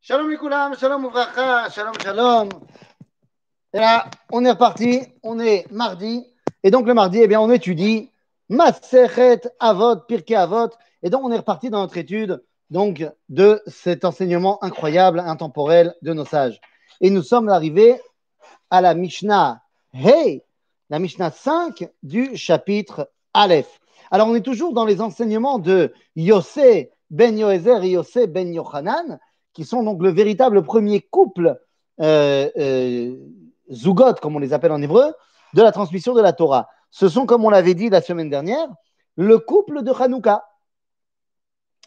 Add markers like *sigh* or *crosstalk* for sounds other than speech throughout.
Shalom Mikulam, shalom Ouvracha, shalom shalom. Et là, on est reparti, on est mardi. Et donc le mardi, eh bien, on étudie Masechet Avot, Pirkei Avot. Et donc on est reparti dans notre étude donc, de cet enseignement incroyable, intemporel de nos sages. Et nous sommes arrivés à la Mishnah Hey, la Mishnah 5 du chapitre Aleph. Alors on est toujours dans les enseignements de Yossé ben Yoézer et Yossé ben Yochanan, qui sont donc le véritable premier couple euh, euh, comme on les appelle en hébreu, de la transmission de la Torah. Ce sont, comme on l'avait dit la semaine dernière, le couple de Hanouka.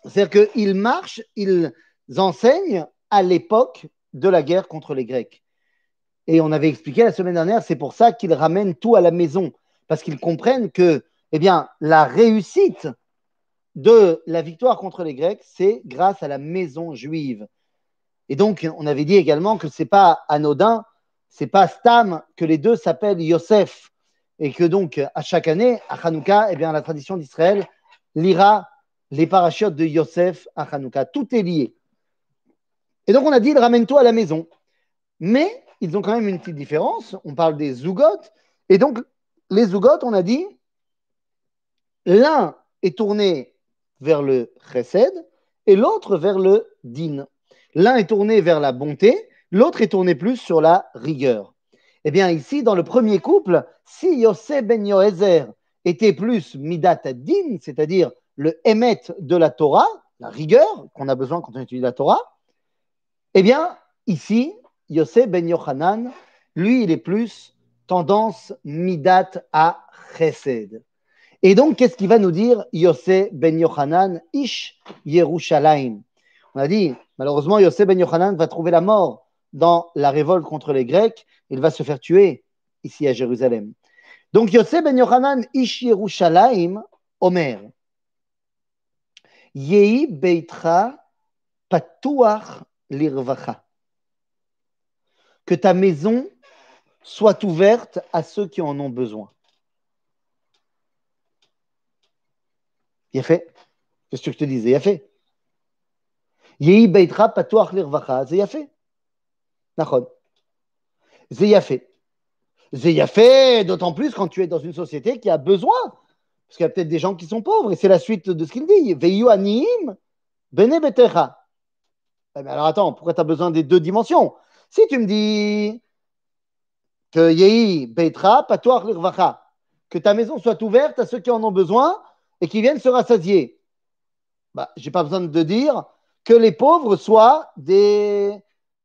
C'est-à-dire qu'ils marchent, ils enseignent à l'époque de la guerre contre les Grecs. Et on avait expliqué la semaine dernière, c'est pour ça qu'ils ramènent tout à la maison, parce qu'ils comprennent que eh bien, la réussite de la victoire contre les Grecs, c'est grâce à la maison juive. Et donc, on avait dit également que ce n'est pas anodin, c'est pas Stam que les deux s'appellent Yosef, et que donc, à chaque année, à Hanouka, eh bien, la tradition d'Israël lira les parachutes de Yosef à Hanouka. Tout est lié. Et donc, on a dit, ramène-toi à la maison. Mais ils ont quand même une petite différence. On parle des Zougot. Et donc, les Zougot, on a dit, l'un est tourné vers le chesed et l'autre vers le din. L'un est tourné vers la bonté, l'autre est tourné plus sur la rigueur. Eh bien, ici, dans le premier couple, si Yosef ben Yoézer était plus midat din, c'est-à-dire le émet de la Torah, la rigueur qu'on a besoin quand on étudie la Torah, eh bien, ici, Yosef ben Yochanan, lui, il est plus tendance midat à chesed. Et donc, qu'est-ce qu'il va nous dire Yosef ben Yochanan, Ish Yerushalayim? On a dit, malheureusement, Yosef ben Yochanan va trouver la mort dans la révolte contre les Grecs. Il va se faire tuer ici à Jérusalem. Donc, Yosef ben Yochanan, Ish Yerushalayim, Omer. Yehi Beitra Patuach Lirvacha. Que ta maison soit ouverte à ceux qui en ont besoin. A fait. Qu'est-ce que je te disais Il a fait. Yehi Beitra Patuach Lirvacha. C'est fait. D'autant plus quand tu es dans une société qui a besoin. Parce qu'il y a peut-être des gens qui sont pauvres, et c'est la suite de ce qu'il dit. Veyu aniim bene betecha. Mais alors attends, pourquoi tu as besoin des deux dimensions? Si tu me dis que Yehi Beitra Patuach Lirvacha, que ta maison soit ouverte à ceux qui en ont besoin, et qui viennent se rassasier. Bah, je n'ai pas besoin de dire que les pauvres soient des,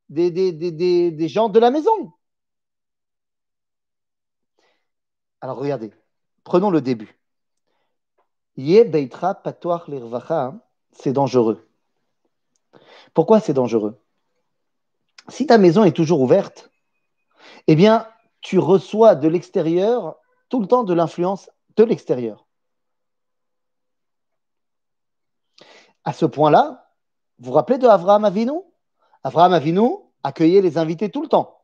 gens de la maison. Alors regardez, prenons le début. Ye beitra l'irvacha, c'est dangereux. Pourquoi c'est dangereux? Si ta maison est toujours ouverte, eh bien, tu reçois de l'extérieur tout le temps de l'influence de l'extérieur. À ce point-là, vous vous rappelez de Avraham Avinu? Avraham Avinu accueillait les invités tout le temps.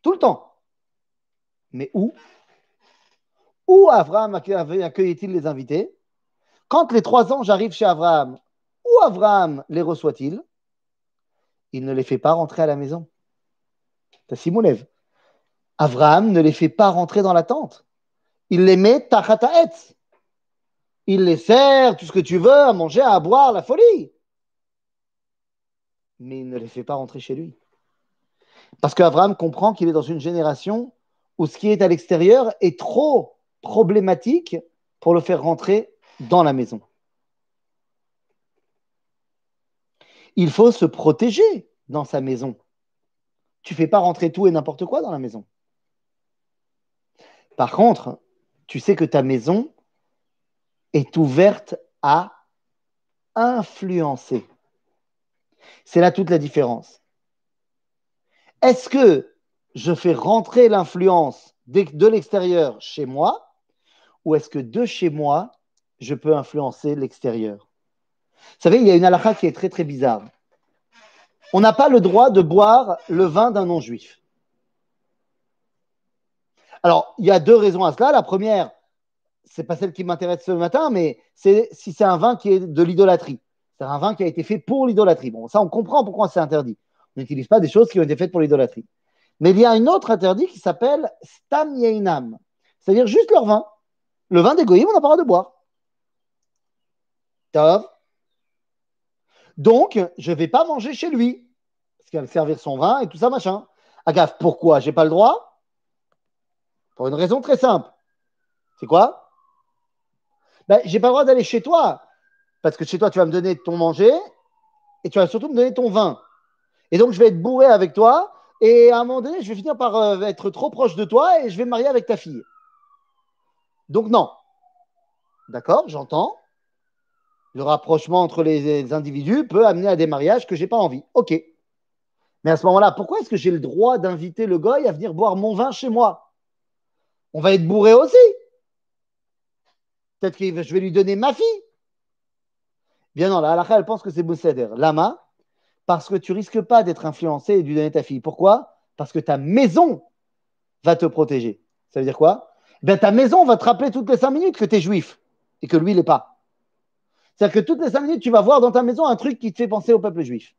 Tout le temps. Mais où? Où Avraham accueillait-il les invités? Quand les trois anges arrivent chez Avraham, où Avraham les reçoit-il? Il ne les fait pas rentrer à la maison. T'as Simoulev. Avraham ne les fait pas rentrer dans la tente. Il les met tachataetz il les sert, tout ce que tu veux, à manger, à boire, la folie. Mais il ne les fait pas rentrer chez lui. Parce qu'Abraham comprend qu'il est dans une génération où ce qui est à l'extérieur est trop problématique pour le faire rentrer dans la maison. Il faut se protéger dans sa maison. Tu ne fais pas rentrer tout et n'importe quoi dans la maison. Par contre, tu sais que ta maison, est ouverte à influencer. C'est là toute la différence. Est-ce que je fais rentrer l'influence de l'extérieur chez moi ou est-ce que de chez moi, je peux influencer l'extérieur? Vous savez, il y a une halakha qui est très très bizarre. On n'a pas le droit de boire le vin d'un non-juif. Alors, il y a deux raisons à cela. La première, c'est pas celle qui m'intéresse ce matin, mais c'est si c'est un vin qui est de l'idolâtrie. C'est un vin qui a été fait pour l'idolâtrie. Bon, ça, on comprend pourquoi c'est interdit. On n'utilise pas des choses qui ont été faites pour l'idolâtrie. Mais il y a un autre interdit qui s'appelle Stam Yeinam, c'est-à-dire juste leur vin. Le vin des on n'a pas le droit de boire. Tov. Donc, je ne vais pas manger chez lui, parce qu'il va me servir son vin et tout ça, machin. Agaf, pourquoi? J'ai pas le droit? Pour une raison très simple. C'est quoi? Ben, J'ai pas le droit d'aller chez toi, parce que chez toi, tu vas me donner ton manger et tu vas surtout me donner ton vin. Et donc, je vais être bourré avec toi, et à un moment donné, je vais finir par euh, être trop proche de toi et je vais me marier avec ta fille. Donc, non. D'accord, j'entends le rapprochement entre les individus peut amener à des mariages que je n'ai pas envie. Ok. Mais à ce moment-là, pourquoi est-ce que j'ai le droit d'inviter le goy à venir boire mon vin chez moi? On va être bourré aussi. Peut-être que je vais lui donner ma fille. Bien non, la halakha, elle pense que c'est Bousseder. Lama, parce que tu risques pas d'être influencé et de lui donner ta fille. Pourquoi? Parce que ta maison va te protéger. Ça veut dire quoi? Ben, Ta maison va te rappeler toutes les cinq minutes que tu es juif et que lui, il n'est pas. C'est-à-dire que toutes les cinq minutes, tu vas voir dans ta maison un truc qui te fait penser au peuple juif.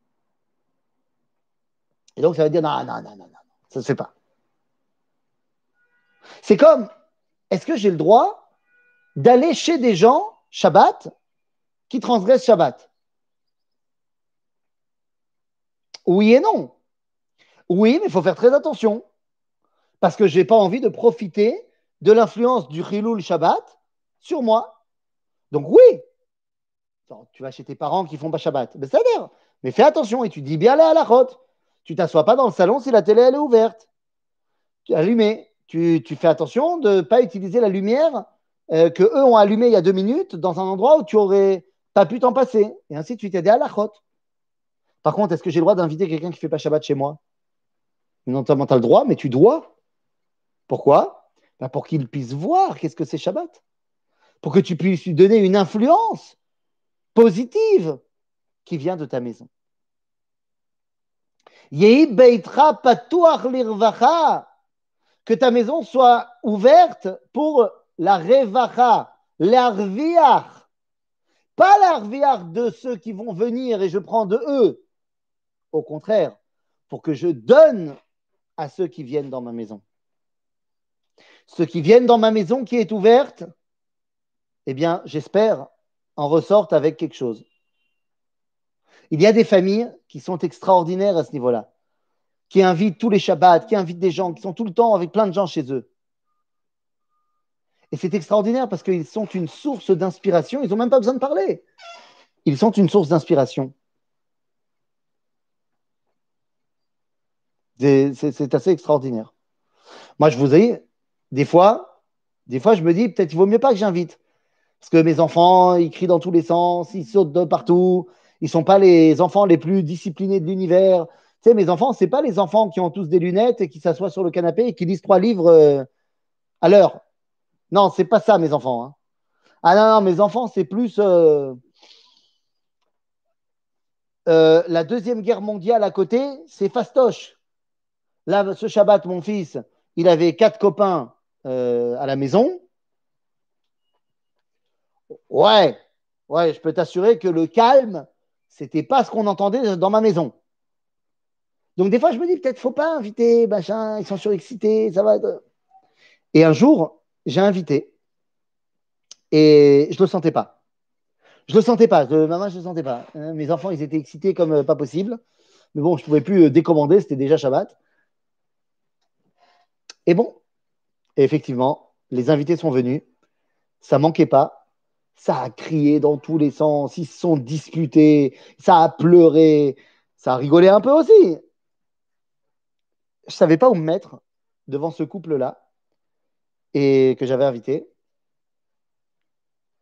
Et donc, ça va dire non, non, non, non, non, ça ne se fait pas. C'est comme, est-ce que j'ai le droit d'aller chez des gens, Shabbat, qui transgressent Shabbat Oui et non. Oui, mais il faut faire très attention. Parce que je n'ai pas envie de profiter de l'influence du Chilul Shabbat sur moi. Donc oui, tu vas chez tes parents qui font pas Shabbat. Ben, mais fais attention et tu dis bien à la route. Tu t'assois pas dans le salon si la télé elle est ouverte. Tu allumé. Tu, tu fais attention de ne pas utiliser la lumière euh, que eux ont allumée il y a deux minutes dans un endroit où tu aurais pas pu t'en passer. Et ainsi, tu t'aider à la route. Par contre, est-ce que j'ai le droit d'inviter quelqu'un qui fait pas Shabbat chez moi? Non seulement tu as le droit, mais tu dois. Pourquoi? Ben, Pour qu'il puisse voir qu'est-ce que c'est Shabbat. Pour que tu puisses lui donner une influence positive qui vient de ta maison. Que ta maison soit ouverte pour la revacha, l'arviach. Pas l'arviach de ceux qui vont venir et je prends de eux. Au contraire, pour que je donne à ceux qui viennent dans ma maison. Ceux qui viennent dans ma maison qui est ouverte, eh bien, j'espère en ressortent avec quelque chose. Il y a des familles qui sont extraordinaires à ce niveau-là, qui invitent tous les Shabbats, qui invitent des gens, qui sont tout le temps avec plein de gens chez eux. Et c'est extraordinaire parce qu'ils sont une source d'inspiration, ils n'ont même pas besoin de parler. Ils sont une source d'inspiration. C'est assez extraordinaire. Moi, je vous ai, des fois, des fois, je me dis, peut-être il vaut mieux pas que j'invite. Parce que mes enfants, ils crient dans tous les sens, ils sautent de partout. Ils ne sont pas les enfants les plus disciplinés de l'univers. Tu sais, mes enfants, ce pas les enfants qui ont tous des lunettes et qui s'assoient sur le canapé et qui lisent trois livres euh, à l'heure. Non, c'est pas ça, mes enfants. Hein. Ah non, non, mes enfants, c'est plus euh, euh, la Deuxième Guerre mondiale à côté, c'est fastoche. Là, ce Shabbat, mon fils, il avait quatre copains à la maison. Ouais, ouais, je peux t'assurer que le calme, c'était pas ce qu'on entendait dans ma maison. Donc des fois, je me dis peut-être faut pas inviter, machin, ils sont surexcités, ça va. Et un jour, j'ai invité et je le sentais pas. Je le sentais pas. De maman, je le sentais pas. Hein, mes enfants, ils étaient excités comme euh, pas possible. Mais bon, je pouvais plus euh, décommander, c'était déjà Shabbat. Et bon, effectivement, les invités sont venus. Ça manquait pas ça a crié dans tous les sens, ils se sont disputés, ça a pleuré, ça a rigolé un peu aussi. Je ne savais pas où me mettre devant ce couple-là et que j'avais invité.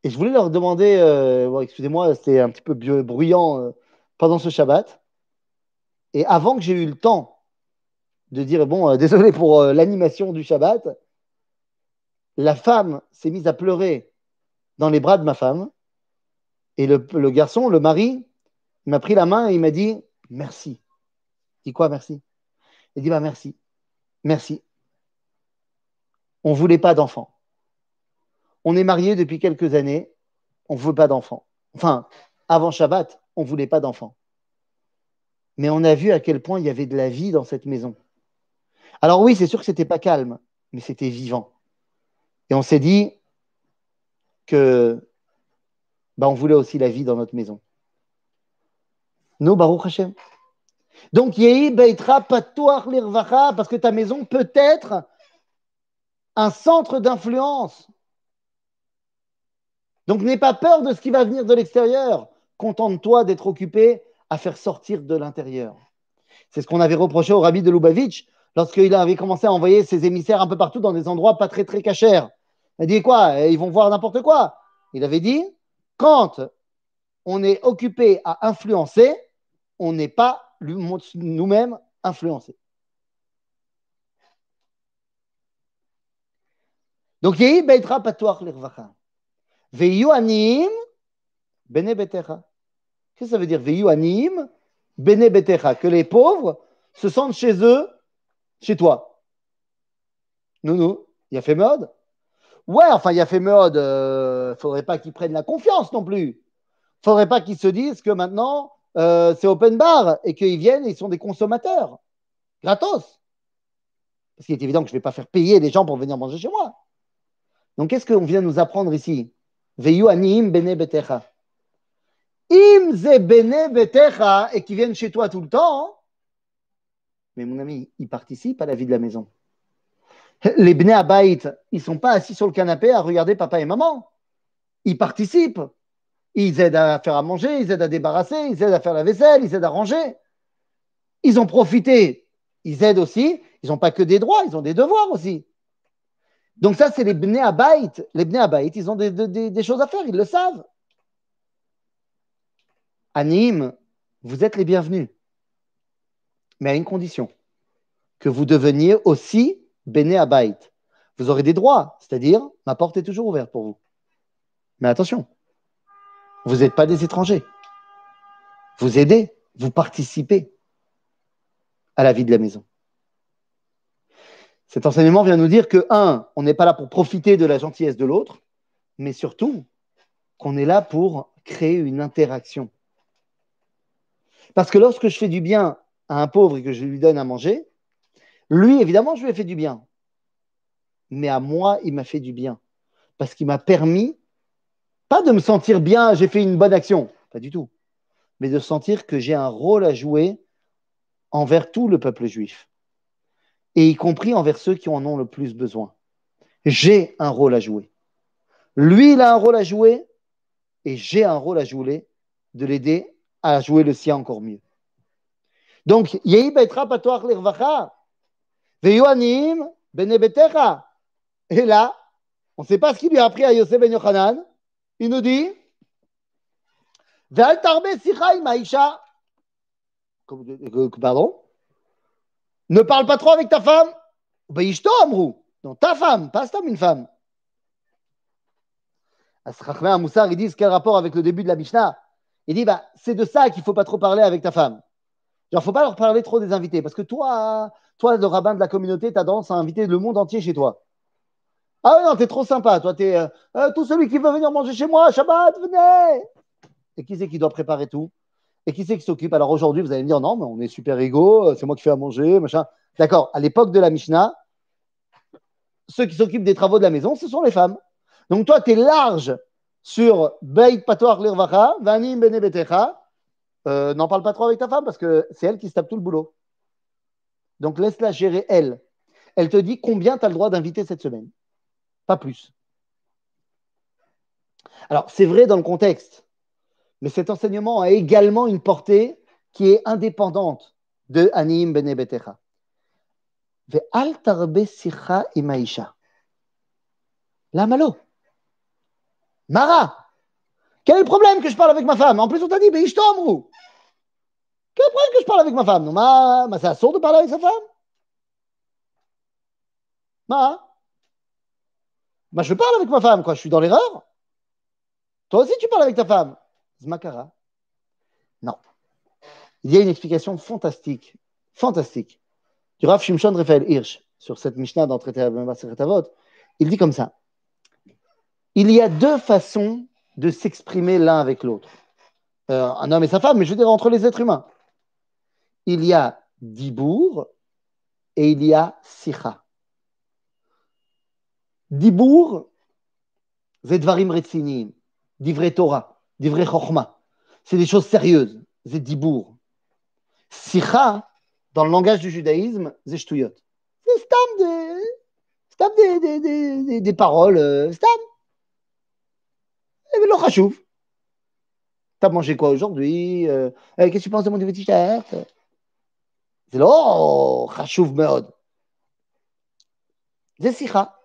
Et je voulais leur demander, euh, excusez-moi, c'était un petit peu bruyant euh, pendant ce Shabbat. Et avant que j'ai eu le temps de dire, bon, euh, *laughs* désolé pour l'animation du Shabbat, la femme s'est mise à pleurer dans les bras de ma femme. Et le, garçon, le mari, m'a pris la main et il m'a dit merci. Il dit quoi merci? Il dit bah merci. Merci. On ne voulait pas d'enfants. On est mariés depuis quelques années. On ne veut pas d'enfants. Enfin, avant Shabbat, on ne voulait pas d'enfants. Mais on a vu à quel point il y avait de la vie dans cette maison. Alors oui, c'est sûr que ce n'était pas calme, mais c'était vivant. Et on s'est dit que bah, on voulait aussi la vie dans notre maison. Nous, Baruch Hashem. Donc, Yehi Beitra Lirvacha, parce que ta maison peut être un centre d'influence. Donc, n'aie pas peur de ce qui va venir de l'extérieur. Contente-toi d'être occupé à faire sortir de l'intérieur. C'est ce qu'on avait reproché au rabbi de Lubavitch lorsqu'il avait commencé à envoyer ses émissaires un peu partout dans des endroits pas très très cachers. Il a dit quoi Ils vont voir n'importe quoi. Il avait dit quand on est occupé à influencer, on n'est pas nous-mêmes influencés. Donc, Yehi Beitra Patuach Lirvacha. Veyu Anim Bene Betecha. Qu'est-ce que ça veut dire Veyu Anim Bene Betecha? Que les pauvres se sentent chez eux, chez toi. Non, il a fait mode? Ouais, enfin, il a fait mode. Euh, faudrait pas qu'ils prennent la confiance non plus. Faudrait pas qu'ils se disent que maintenant, euh, c'est open bar et qu'ils viennent et ils sont des consommateurs. Gratos. Parce qu'il est évident que je ne vais pas faire payer des gens pour venir manger chez moi. Donc, qu'est-ce qu'on vient nous apprendre ici? Veyu anim bene betecha. Im ze bene betecha et qui viennent chez toi tout le temps. Mais mon ami, ils participent à la vie de la maison. Les bnei abayit, ils ne sont pas assis sur le canapé à regarder papa et maman. Ils participent. Ils aident à faire à manger, ils aident à débarrasser, ils aident à faire la vaisselle, ils aident à ranger. Ils ont profité. Ils aident aussi. Ils n'ont pas que des droits, ils ont des devoirs aussi. Donc ça, c'est les Bnei. Les Bnei ils ont des, choses à faire, ils le savent. À vous êtes les bienvenus. Mais à une condition, que vous deveniez aussi Bnei. Vous aurez des droits, c'est-à-dire, ma porte est toujours ouverte pour vous. Mais attention, vous n'êtes pas des étrangers. Vous aidez, vous participez à la vie de la maison. Cet enseignement vient nous dire que, un, on n'est pas là pour profiter de la gentillesse de l'autre, mais surtout qu'on est là pour créer une interaction. Parce que lorsque je fais du bien à un pauvre et que je lui donne à manger, lui, évidemment, je lui ai fait du bien. Mais à moi, il m'a fait du bien. Parce qu'il m'a permis pas de me sentir bien, j'ai fait une bonne action, pas du tout, mais de sentir que j'ai un rôle à jouer envers tout le peuple juif, et y compris envers ceux qui en ont le plus besoin. J'ai un rôle à jouer. Lui, il a un rôle à jouer, et j'ai un rôle à jouer de l'aider à jouer le sien encore mieux. Donc. Et là, on ne sait pas ce qu'il lui a appris à Yosef Ben Yochanan, il nous dit Pardon? Ne parle pas trop avec ta femme Non, ta femme, pas une femme. À Moussar, ils disent quel rapport avec le début de la Mishnah? Il dit bah, c'est de ça qu'il ne faut pas trop parler avec ta femme. Genre, il ne faut pas leur parler trop des invités. Parce que toi, toi, le rabbin de la communauté, tu as tendance à inviter le monde entier chez toi. Ah non, t'es trop sympa. Toi, t'es euh, euh, tout celui qui veut venir manger chez moi, Shabbat, venez. Et qui c'est qui doit préparer tout? Et qui c'est qui s'occupe? Alors aujourd'hui, vous allez me dire non, mais on est super égaux, euh, c'est moi qui fais à manger, machin. D'accord, à l'époque de la Mishnah, ceux qui s'occupent des travaux de la maison, ce sont les femmes. Donc toi, tu es large sur Beit Patoar Lirvacha, Vanim Bene Betecha. N'en parle pas trop avec ta femme parce que c'est elle qui se tape tout le boulot. Donc laisse-la gérer elle. Elle te dit combien tu as le droit d'inviter cette semaine? Pas plus. Alors, c'est vrai dans le contexte, mais cet enseignement a également une portée qui est indépendante de Anim Bene Betecha. Ve'al tarbe sicha imaisha. La malo. Mara. Quel est le problème que je parle avec ma femme? En plus, on t'a dit, mais je t'embrou. Quel est le problème que je parle avec ma femme? Ma, ma c'est assourd de parler avec sa femme Ma bah, je parle avec ma femme, quoi. Je suis dans l'erreur. Toi aussi, tu parles avec ta femme. Zmakara. Non. Il y a une explication fantastique, fantastique, du Rav Shimshon Raphaël Hirsch sur cette Mishnah dans Traité Avot. Il dit comme ça Il y a deux façons de s'exprimer l'un avec l'autre. euh, un homme et sa femme, mais je veux dire entre les êtres humains. Il y a Dibour et il y a Sicha. Dibour, Zedvarim Retzinim, d'Ivrei Torah, d'Ivrei Chochma. C'est des choses sérieuses, Zedibour. Sicha, dans le langage du judaïsme, c'est shtuyot. C'est stam des, stam des, des, des, des paroles, euh, stam. Et le chachouv. T'as mangé quoi aujourd'hui euh, Qu'est-ce que tu penses de mon nouveau t-shirt C'est là, oh, chachouv meod. C'est sicha.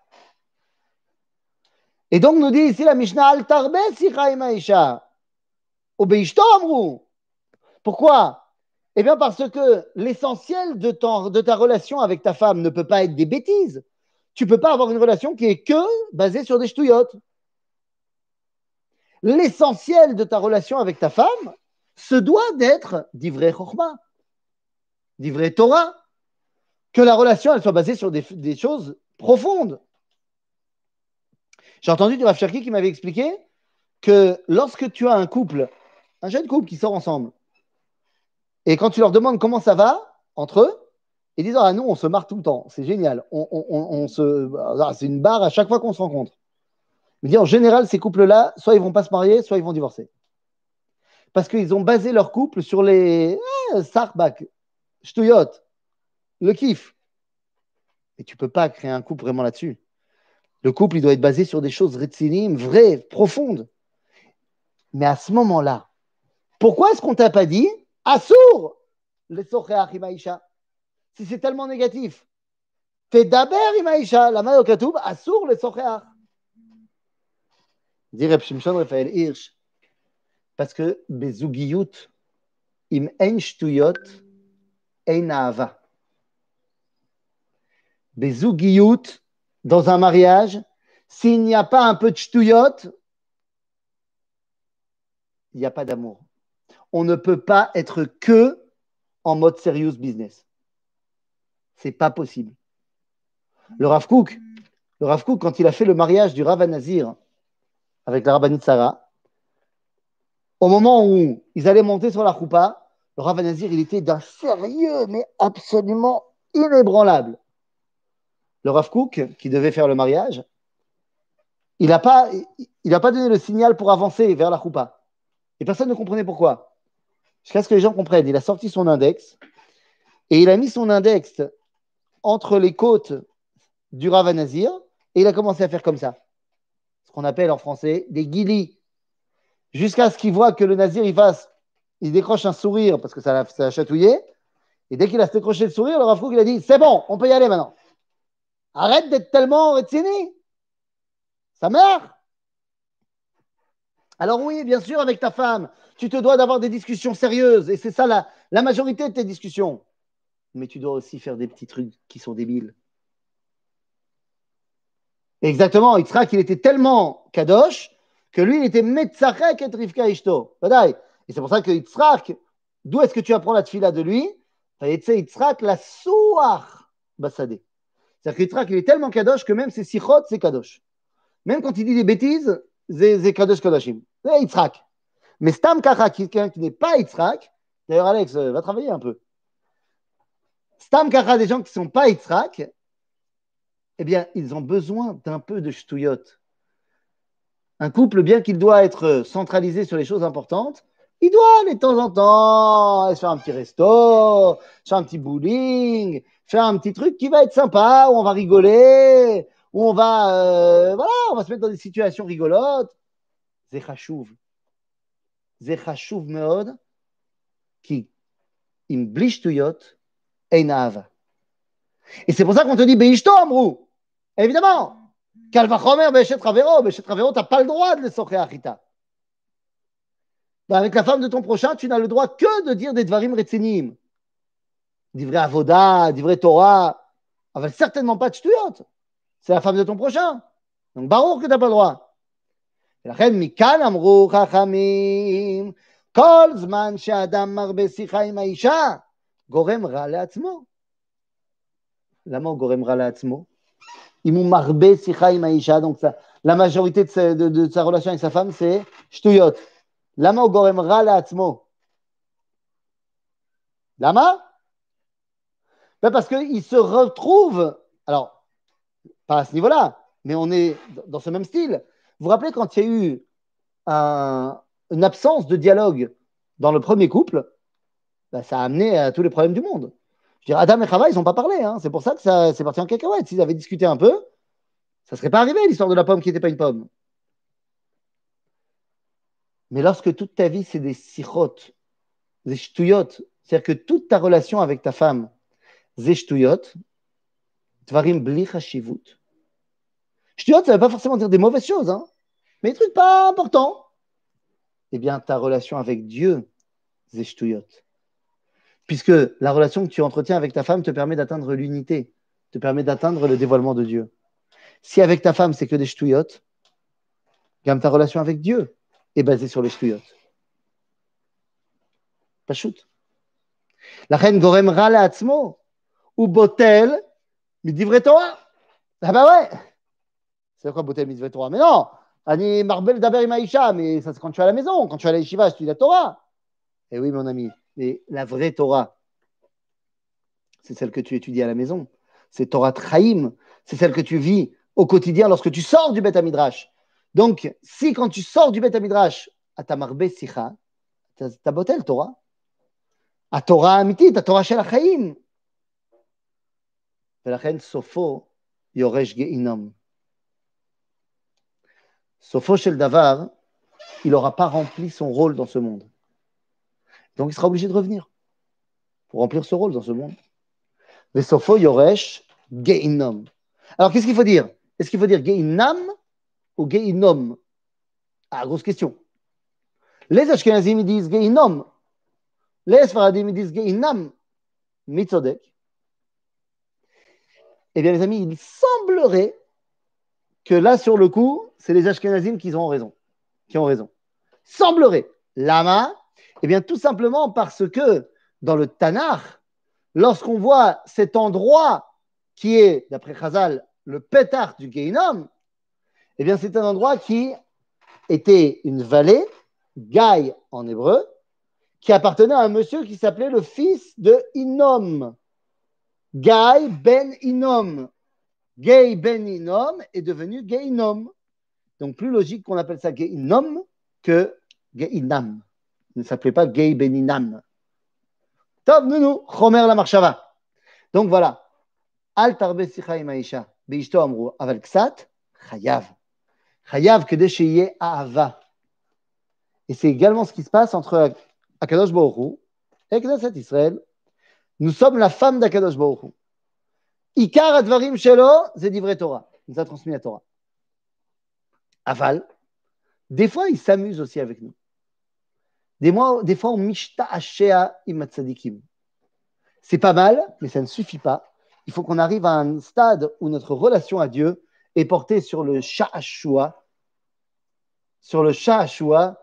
Et donc nous dit ici la Mishnah al tarbe sicha imaisha. Pourquoi? Eh bien, parce que l'essentiel de, de, ta relation avec ta femme ne peut pas être des bêtises. Tu ne peux pas avoir une relation qui est que basée sur des ch'touillottes. L'essentiel de ta relation avec ta femme se doit d'être d'ivrei chokma, d'ivrei Torah, que la relation elle soit basée sur des, choses profondes. J'ai entendu du Rav Cherki qui m'avait expliqué que lorsque tu as un couple, un jeune couple qui sort ensemble, et quand tu leur demandes comment ça va entre eux, ils disent Ah, nous, on se marre tout le temps, c'est génial. On, se... Ah, c'est une barre à chaque fois qu'on se rencontre. Dit En général, ces couples-là, soit ils vont pas se marier, soit ils vont divorcer. Parce qu'ils ont basé leur couple sur les ah, Sarbak, Shtuyot, le kiff. Et tu peux pas créer un couple vraiment là-dessus. Le couple, il doit être basé sur des choses retsinim, vraies, profondes. Mais à ce moment-là, pourquoi est-ce qu'on t'a pas dit Assour le socheach imaïcha. Si c'est tellement négatif, daber imaïcha. La main au katoub, assour le socheach. Dit Reb Shimshon Raphaël Hirsch. Parce que bezugiyut im en shtuyot ein dans un mariage, s'il n'y a pas un peu de shtuyot, il n'y a pas d'amour on ne peut pas être que en mode serious business. C'est pas possible. Le Rav Kook, le quand il a fait le mariage du Rav Nazir avec la Rabbanit Sarah, au moment où ils allaient monter sur la choupa, le Rav Nazir, il était d'un sérieux, mais absolument inébranlable. Le Rav qui devait faire le mariage, il n'a pas, pas donné le signal pour avancer vers la choupa. Et personne ne comprenait pourquoi jusqu'à ce que les gens comprennent. Il a sorti son index et il a mis son index entre les côtes du Ravanazir et il a commencé à faire comme ça. Ce qu'on appelle en français des guilis. Jusqu'à ce qu'il voit que le Nazir, il fasse, il décroche un sourire parce que ça l'a chatouillé. Et dès qu'il a décroché le sourire, le Rav il a dit C'est bon, on peut y aller maintenant. Arrête d'être tellement retsini. Ça meurt. Alors oui, bien sûr, avec ta femme, tu te dois d'avoir des discussions sérieuses, et c'est ça la, la majorité de tes discussions. Mais tu dois aussi faire des petits trucs qui sont débiles. Exactement, Yitzhak, il était tellement kadosh que lui, il était metzachek et rivka ishto. Et c'est pour ça que Yitzhak, d'où est-ce que tu apprends la tfila de lui? Yitzhak la souach basadé. C'est-à-dire que il est tellement kadosh que même ses sichot, c'est kadosh. Même quand il dit des bêtises, c'est kadosh kadoshim. C'est Yitzhak. Mais Stam Kacha, quelqu'un qui n'est pas Yitzhak, d'ailleurs Alex, euh, va travailler un peu. Stam Kacha, des gens qui ne sont pas Yitzhak, eh bien, ils ont besoin d'un peu de ch'touillot. Un couple, bien qu'il doit être centralisé sur les choses importantes, il doit de temps en temps aller faire un petit resto, faire un petit bowling, faire un petit truc qui va être sympa, où on va rigoler, où on va, euh, voilà, on va se mettre dans des situations rigolotes. Zechachouv. Zechachouv meod, qui, im blistuyot, einav. Et c'est pour ça qu'on te dit, Beishto Amrou. Évidemment. Kalvachomer, Bechet Ravero. Bechet Ravero, tu n'as pas le droit de le sortir Achita. Bah, avec la femme de ton prochain, tu n'as le droit que de dire des Dvarim Retzinim. Divrei Avoda, Divrei Torah. Mais certainement pas de Shtuyot C'est la femme de ton prochain. Donc, Baruch que tu n'as pas le droit. ולכן מכאן אמרו חכמים, כל זמן שאדם מרבה שיחה עם האישה, גורם רע לעצמו. למה הוא גורם רע לעצמו? אם הוא מרבה שיחה עם האישה, donc ça, la majorité de sa, de, de sa relation avec sa femme, c'est שטויות. Lama ou gorem ra la'atzmo Lama ben Parce qu'il se retrouve, alors, pas à ce niveau-là, mais on est dans ce même style. Vous vous rappelez quand il y a eu une absence de dialogue dans le premier couple, ben, ça a amené à tous les problèmes du monde. Je veux dire, Adam et Chava, ils n'ont pas parlé. Hein. C'est pour ça que ça c'est parti en cacahuète. S'ils avaient discuté un peu, ça ne serait pas arrivé l'histoire de la pomme qui n'était pas une pomme. Mais lorsque toute ta vie, c'est des sirotes, des shtuyot, c'est-à-dire que toute ta relation avec ta femme, des tvarim bli chashivut. Shtuyot, ça ne veut pas forcément dire des mauvaises choses, hein, mais des trucs pas importants. Eh bien, ta relation avec Dieu, des shtuyot. Puisque la relation que tu entretiens avec ta femme te permet d'atteindre l'unité, te permet d'atteindre le dévoilement de Dieu. Si avec ta femme, c'est que des shtuyot, gamme ta relation avec Dieu est basée sur les shtuyot. Pas shoot. La reine Gorem Rala Atzmo, ou Botel, divrei Torah. Ah bah ouais. C'est quoi Botel divrei Torah? Mais non, Ani Marbel Daber Maïcha, mais ça c'est quand tu es à la maison, quand tu es à la tu dis la Torah. Eh oui, mon ami, mais la vraie Torah, c'est celle que tu étudies à la maison. C'est Torah Traim, c'est celle que tu vis au quotidien lorsque tu sors du Beth Midrash. Donc, si quand tu sors du Beth Midrash, à ta marbe sicha, ta botel Torah, à Torah amiti, ta Torah shel. ולכן סופו יורש גיהינום. סופו shel davar, il n'aura pas rempli son rôle dans ce monde. Donc il sera obligé de revenir pour remplir ce rôle dans ce monde. Mais Sofo Yoresh Geinom. Alors qu'est-ce qu'il faut dire Est-ce qu'il faut dire Geinam ou Geinom Ah, grosse question. Les Ashkenazim disent Geinom. Les Sfaradim disent Geinam. Mitzodek. Eh bien, les amis, il semblerait que là, sur le coup, c'est les Ashkenazim qui ont raison. Qui ont raison. Semblerait. Lama, eh bien, tout simplement parce que dans le Tanakh, lorsqu'on voit cet endroit qui est, d'après Chazal, le pétard du Geinom, eh bien, c'est un endroit qui était une vallée, Gaï en hébreu, qui appartenait à un monsieur qui s'appelait le fils de Inom. Gaï ben Inom. Gay ben Inom est devenu Geinom. Donc, plus logique qu'on appelle ça Geinom que Geinam ne s'appelait pas Gay Beninam. Top, nous, Chomer la Marshava. Donc voilà. Al tarbe sicha imaisha. Amru. Aval ksat, chayav. Chayav ahava. Et c'est également ce qui se passe entre Akadosh Baruch et Knesset Israël. Nous sommes la femme d'Akadosh Baruch Ikar advarim shelo, c'est vrai Torah. Il nous a transmis la Torah. Aval, des fois, il s'amuse aussi avec nous. Des, mois, des fois, on mishta ashea imatzadikim. C'est pas mal, mais ça ne suffit pas. Il faut qu'on arrive à un stade où notre relation à Dieu est portée sur le sha'ashua, sur le sha'ashua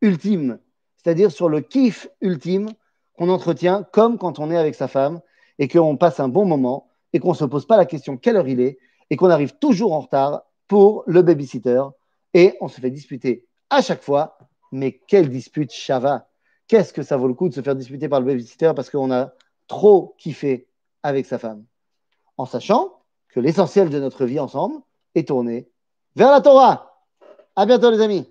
ultime, c'est-à-dire sur le kiff ultime qu'on entretient comme quand on est avec sa femme et qu'on passe un bon moment et qu'on ne se pose pas la question quelle heure il est et qu'on arrive toujours en retard pour le babysitter et on se fait disputer à chaque fois. Mais quelle dispute Shava Qu'est-ce que ça vaut le coup de se faire disputer par le babysitter parce qu'on a trop kiffé avec sa femme? En sachant que l'essentiel de notre vie ensemble est tourné vers la Torah. À bientôt les amis